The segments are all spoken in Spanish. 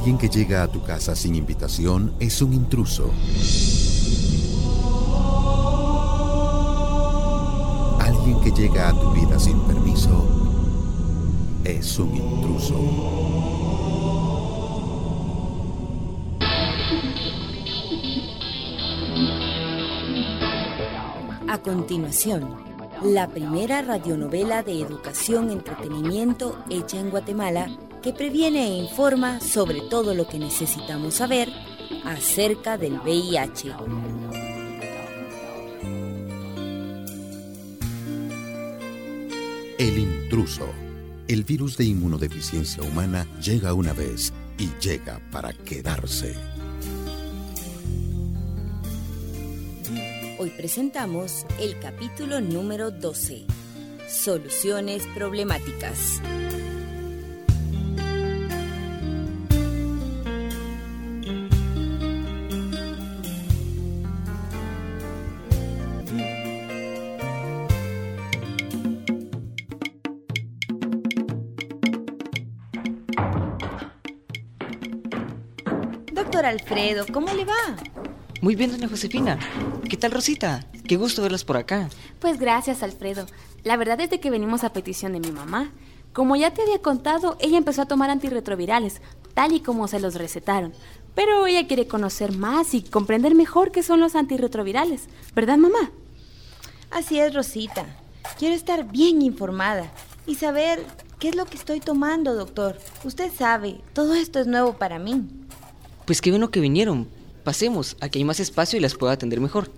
Alguien que llega a tu casa sin invitación es un intruso. Alguien que llega a tu vida sin permiso es un intruso. A continuación, la primera radionovela de educación entretenimiento hecha en Guatemala que previene e informa sobre todo lo que necesitamos saber acerca del VIH. El intruso. El virus de inmunodeficiencia humana llega una vez y llega para quedarse. Hoy presentamos el capítulo número 12. Soluciones problemáticas. Doctor Alfredo, ¿cómo le va? Muy bien, doña Josefina. ¿Qué tal, Rosita? Qué gusto verlas por acá. Pues gracias, Alfredo. La verdad es de que venimos a petición de mi mamá. Como ya te había contado, ella empezó a tomar antirretrovirales, tal y como se los recetaron. Pero ella quiere conocer más y comprender mejor qué son los antirretrovirales. ¿Verdad, mamá? Así es, Rosita. Quiero estar bien informada y saber qué es lo que estoy tomando, doctor. Usted sabe, todo esto es nuevo para mí. Pues qué bueno que vinieron. Pasemos, aquí hay más espacio y las puedo atender mejor.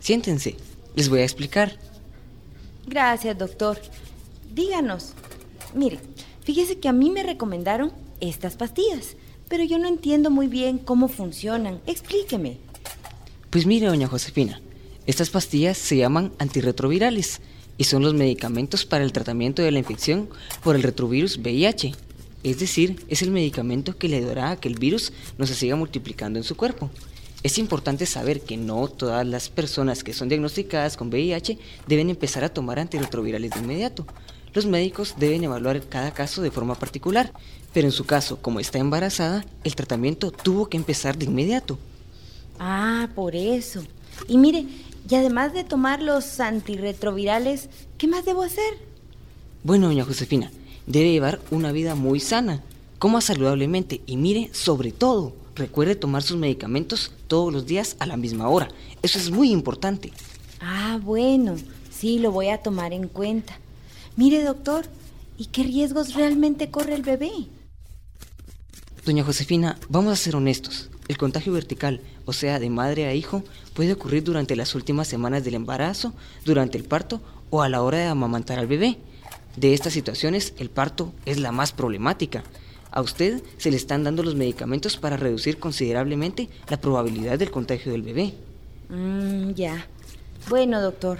Siéntense, les voy a explicar. Gracias, doctor. Díganos. Mire, fíjese que a mí me recomendaron estas pastillas, pero yo no entiendo muy bien cómo funcionan. Explíqueme. Pues mire, doña Josefina, estas pastillas se llaman antirretrovirales y son los medicamentos para el tratamiento de la infección por el retrovirus VIH. Es decir, es el medicamento que le ayudará a que el virus no se siga multiplicando en su cuerpo. Es importante saber que no todas las personas que son diagnosticadas con VIH deben empezar a tomar antirretrovirales de inmediato. Los médicos deben evaluar cada caso de forma particular, pero en su caso, como está embarazada, el tratamiento tuvo que empezar de inmediato. Ah, por eso. Y mire, y además de tomar los antirretrovirales, ¿qué más debo hacer? Bueno, doña Josefina, debe llevar una vida muy sana, coma saludablemente y mire, sobre todo, recuerde tomar sus medicamentos todos los días a la misma hora. Eso es muy importante. Ah, bueno, sí, lo voy a tomar en cuenta. Mire, doctor, ¿y qué riesgos realmente corre el bebé? Doña Josefina, vamos a ser honestos. El contagio vertical, o sea, de madre a hijo, puede ocurrir durante las últimas semanas del embarazo, durante el parto o a la hora de amamantar al bebé. De estas situaciones, el parto es la más problemática. A usted se le están dando los medicamentos para reducir considerablemente la probabilidad del contagio del bebé. Mm, ya. Bueno, doctor,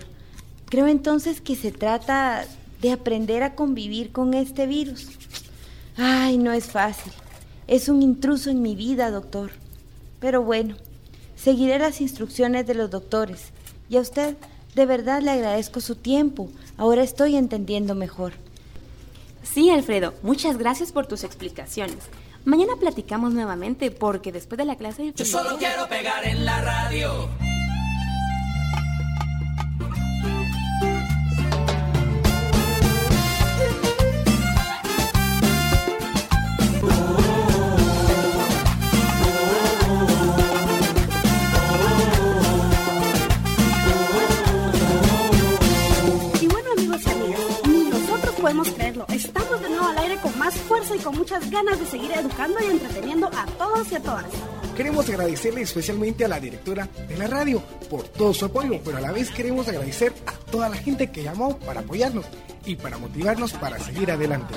creo entonces que se trata de aprender a convivir con este virus. Ay, no es fácil. Es un intruso en mi vida, doctor. Pero bueno, seguiré las instrucciones de los doctores. Y a usted, de verdad le agradezco su tiempo. Ahora estoy entendiendo mejor. Sí, Alfredo, muchas gracias por tus explicaciones. Mañana platicamos nuevamente porque después de la clase de Yo solo quiero pegar en la radio. Y con muchas ganas de seguir educando y entreteniendo a todos y a todas. Queremos agradecerle especialmente a la directora de la radio por todo su apoyo, pero a la vez queremos agradecer a toda la gente que llamó para apoyarnos y para motivarnos para seguir adelante.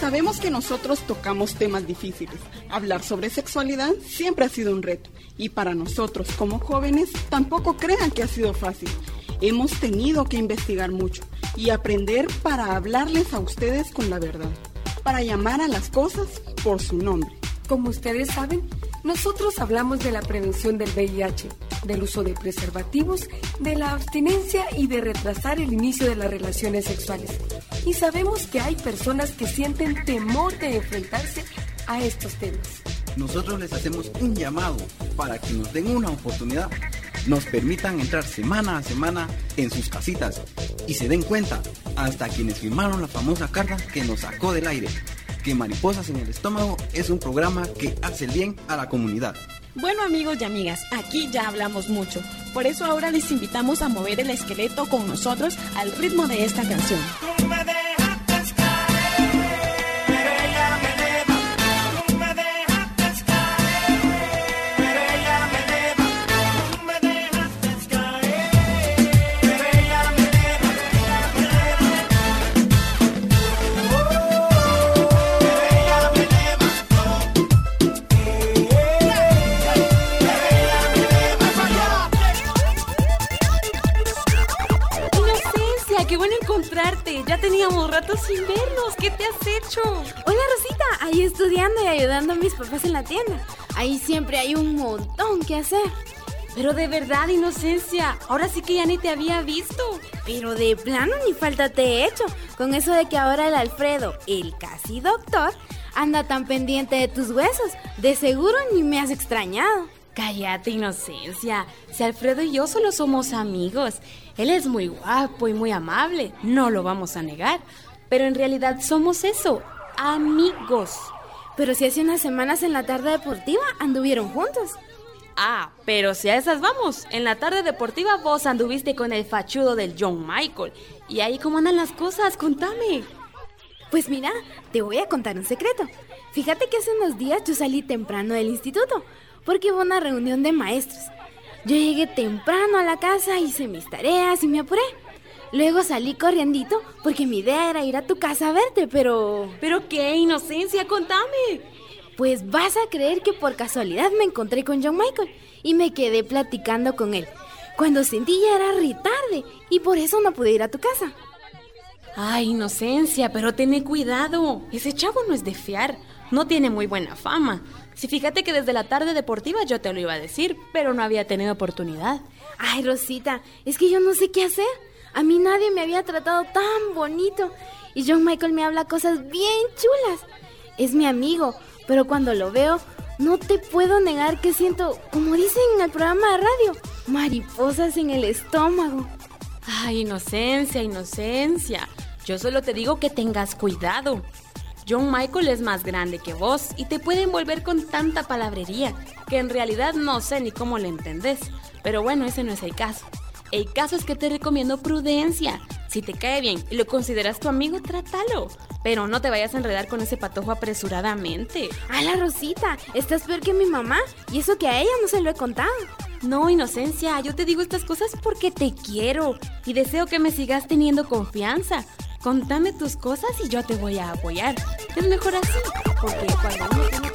Sabemos que nosotros tocamos temas difíciles. Hablar sobre sexualidad siempre ha sido un reto. Y para nosotros como jóvenes tampoco crean que ha sido fácil. Hemos tenido que investigar mucho y aprender para hablarles a ustedes con la verdad. Para llamar a las cosas por su nombre. Como ustedes saben, nosotros hablamos de la prevención del VIH, del uso de preservativos, de la abstinencia y de retrasar el inicio de las relaciones sexuales. Y sabemos que hay personas que sienten temor de enfrentarse a estos temas. Nosotros les hacemos un llamado para que nos den una oportunidad, nos permitan entrar semana a semana en sus casitas y se den cuenta, hasta quienes firmaron la famosa carta que nos sacó del aire, que Mariposas en el Estómago es un programa que hace el bien a la comunidad. Bueno amigos y amigas, aquí ya hablamos mucho. Por eso ahora les invitamos a mover el esqueleto con nosotros al ritmo de esta canción. Rato sin vernos. ¿Qué te has hecho? Hola Rosita, ahí estudiando y ayudando a mis papás en la tienda. Ahí siempre hay un montón que hacer. Pero de verdad, Inocencia, ahora sí que ya ni te había visto. Pero de plano ni falta te he hecho. Con eso de que ahora el Alfredo, el casi doctor, anda tan pendiente de tus huesos. De seguro ni me has extrañado. Cállate, Inocencia. Si Alfredo y yo solo somos amigos. Él es muy guapo y muy amable, no lo vamos a negar. Pero en realidad somos eso, amigos. Pero si hace unas semanas en la tarde deportiva anduvieron juntos. Ah, pero si a esas vamos, en la tarde deportiva vos anduviste con el fachudo del John Michael. ¿Y ahí cómo andan las cosas? Contame. Pues mira, te voy a contar un secreto. Fíjate que hace unos días yo salí temprano del instituto, porque hubo una reunión de maestros. Yo llegué temprano a la casa, hice mis tareas y me apuré. Luego salí corriendito porque mi idea era ir a tu casa a verte, pero... ¿Pero qué, Inocencia? Contame. Pues vas a creer que por casualidad me encontré con John Michael y me quedé platicando con él. Cuando sentí ya era re tarde y por eso no pude ir a tu casa. Ay, Inocencia, pero ten cuidado. Ese chavo no es de fiar. No tiene muy buena fama. Si fíjate que desde la tarde deportiva yo te lo iba a decir, pero no había tenido oportunidad. Ay, Rosita, es que yo no sé qué hacer. A mí nadie me había tratado tan bonito. Y John Michael me habla cosas bien chulas. Es mi amigo, pero cuando lo veo, no te puedo negar que siento, como dicen en el programa de radio, mariposas en el estómago. Ay, inocencia, inocencia. Yo solo te digo que tengas cuidado. John Michael es más grande que vos y te puede envolver con tanta palabrería que en realidad no sé ni cómo le entendés. Pero bueno, ese no es el caso. El caso es que te recomiendo prudencia. Si te cae bien y lo consideras tu amigo, trátalo. Pero no te vayas a enredar con ese patojo apresuradamente. ¡Hala, Rosita! Estás peor que mi mamá. Y eso que a ella no se lo he contado. No, Inocencia, yo te digo estas cosas porque te quiero y deseo que me sigas teniendo confianza. Contame tus cosas y yo te voy a apoyar. Es mejor así, porque cuando uno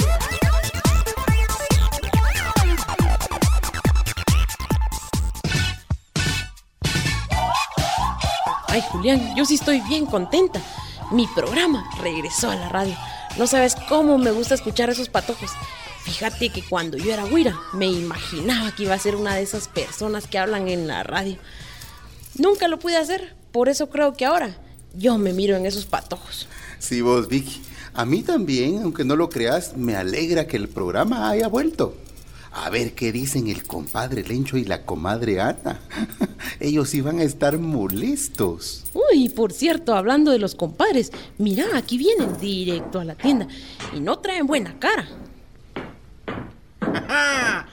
Ay, Julián, yo sí estoy bien contenta. Mi programa regresó a la radio. No sabes cómo me gusta escuchar esos patojos. Fíjate que cuando yo era güira, me imaginaba que iba a ser una de esas personas que hablan en la radio. Nunca lo pude hacer, por eso creo que ahora yo me miro en esos patojos. Sí, vos, Vicky. A mí también, aunque no lo creas, me alegra que el programa haya vuelto. A ver qué dicen el compadre Lencho y la comadre Ana. Ellos iban a estar molestos. Uy, por cierto, hablando de los compadres, mira, aquí vienen directo a la tienda y no traen buena cara.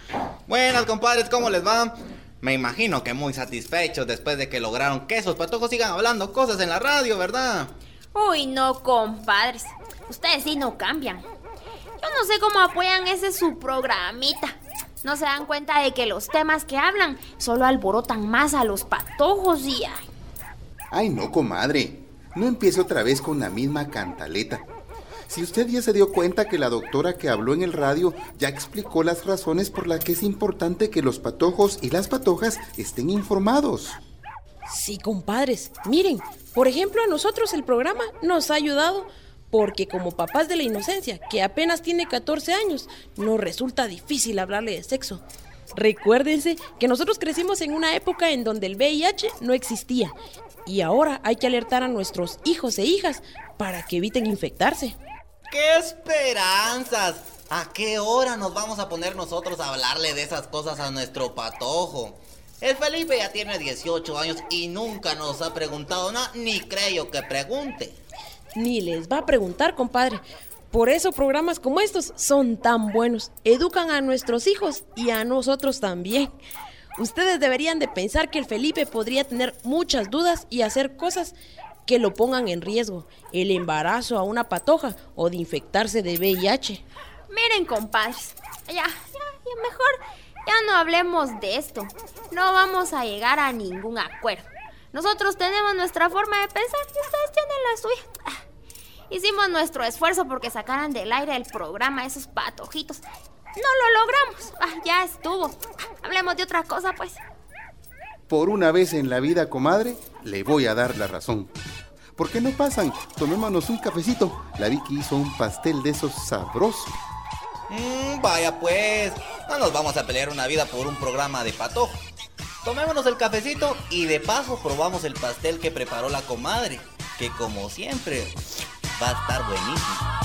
Buenas, compadres, ¿cómo les va? Me imagino que muy satisfechos después de que lograron que esos patojos sigan hablando cosas en la radio, ¿verdad? Uy, no, compadres. Ustedes sí no cambian. Yo no sé cómo apoyan ese su programita. No se dan cuenta de que los temas que hablan solo alborotan más a los patojos y... Ay, Ay, no, comadre. No empiece otra vez con la misma cantaleta. Si usted ya se dio cuenta que la doctora que habló en el radio ya explicó las razones por las que es importante que los patojos y las patojas estén informados. Sí, compadres. Miren, por ejemplo, a nosotros el programa nos ha ayudado porque como papás de la inocencia, que apenas tiene 14 años, nos resulta difícil hablarle de sexo. Recuérdense que nosotros crecimos en una época en donde el VIH no existía y ahora hay que alertar a nuestros hijos e hijas para que eviten infectarse. ¡Qué esperanzas! ¿A qué hora nos vamos a poner nosotros a hablarle de esas cosas a nuestro patojo? El Felipe ya tiene 18 años y nunca nos ha preguntado nada, ni creo que pregunte. Ni les va a preguntar, compadre. Por eso programas como estos son tan buenos. Educan a nuestros hijos y a nosotros también. Ustedes deberían de pensar que el Felipe podría tener muchas dudas y hacer cosas que lo pongan en riesgo. El embarazo a una patoja o de infectarse de VIH. Miren, compadres. Ya, ya, ya, mejor ya no hablemos de esto. No vamos a llegar a ningún acuerdo. Nosotros tenemos nuestra forma de pensar y ustedes tienen la suya. Hicimos nuestro esfuerzo porque sacaran del aire el programa esos patojitos. No lo logramos. Ah, ya estuvo. Hablemos de otra cosa, pues. Por una vez en la vida, comadre, le voy a dar la razón. ¿Por qué no pasan? Tomémonos un cafecito. La Vicky hizo un pastel de esos sabrosos. Mm, vaya pues, no nos vamos a pelear una vida por un programa de patojo. Tomémonos el cafecito y de paso probamos el pastel que preparó la comadre, que como siempre va a estar buenísimo.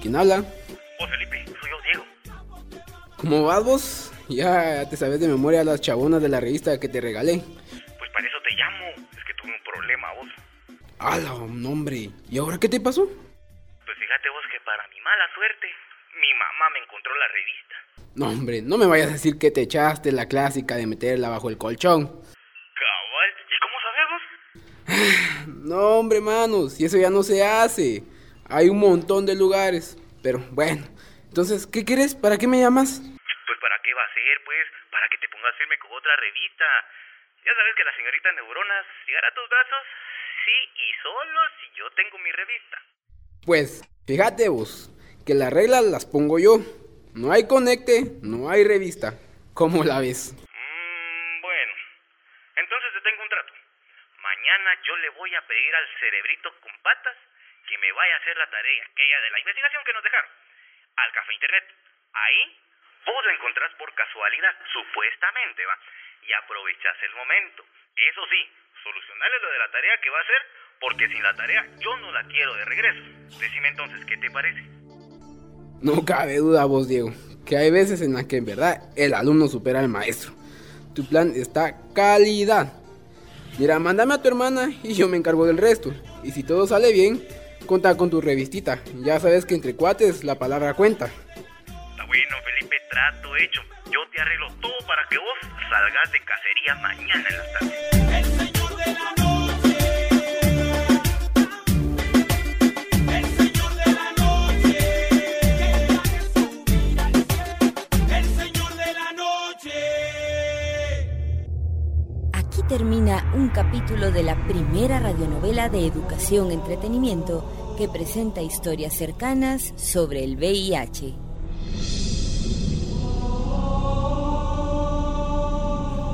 ¿Quién habla? Oh, Felipe, soy yo, Diego. ¿Cómo vas vos? Ya te sabes de memoria las chabonas de la revista que te regalé. Pues para eso te llamo. Es que tuve un problema, vos. ¡Hala, hombre! ¿Y ahora qué te pasó? Pues fíjate vos que para mi mala suerte, mi mamá me encontró la revista. No, hombre, no me vayas a decir que te echaste la clásica de meterla bajo el colchón. Cabal, ¿y cómo sabes vos? No, hombre, manos, y eso ya no se hace. Hay un montón de lugares. Pero bueno, entonces, ¿qué quieres? ¿Para qué me llamas? Pues para qué va a ser, pues, para que te pongas firme con otra revista. Ya sabes que la señorita Neuronas llegará a tus brazos, sí, y solo si yo tengo mi revista. Pues, fíjate vos, que las reglas las pongo yo. No hay conecte, no hay revista. ¿Cómo la ves? Mm, bueno, entonces te tengo un trato. Mañana yo le voy a pedir al cerebrito con patas que me vaya a hacer la tarea aquella de la investigación que nos dejaron al café internet. Ahí vos lo encontrás por casualidad, supuestamente, va. Y aprovechás el momento. Eso sí, solucionarle lo de la tarea que va a hacer, porque sin la tarea yo no la quiero de regreso. Decime entonces, ¿qué te parece? No cabe duda vos, Diego, que hay veces en las que en verdad el alumno supera al maestro. Tu plan está calidad. Mira, mándame a tu hermana y yo me encargo del resto. Y si todo sale bien, Conta con tu revistita. Ya sabes que entre cuates la palabra cuenta. Está bueno, Felipe, trato hecho. Yo te arreglo todo para que vos salgas de cacería mañana en la tarde. El señor de la noche. Capítulo de la primera radionovela de educación entretenimiento que presenta historias cercanas sobre el VIH.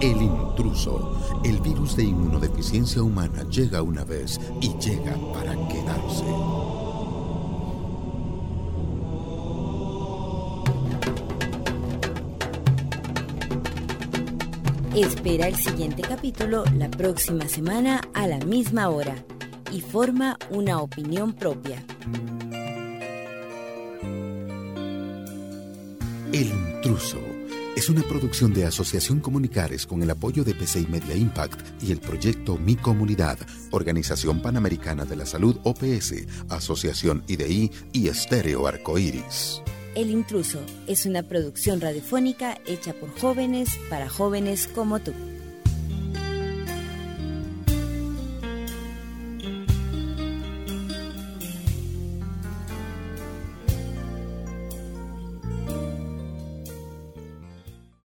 El intruso, el virus de inmunodeficiencia humana llega una vez y llega para quedarse. Espera el siguiente capítulo la próxima semana a la misma hora y forma una opinión propia. El intruso es una producción de Asociación Comunicares con el apoyo de PCI Media Impact y el proyecto Mi Comunidad, Organización Panamericana de la Salud OPS, Asociación IDI y Estéreo Arcoíris. El intruso es una producción radiofónica hecha por jóvenes para jóvenes como tú.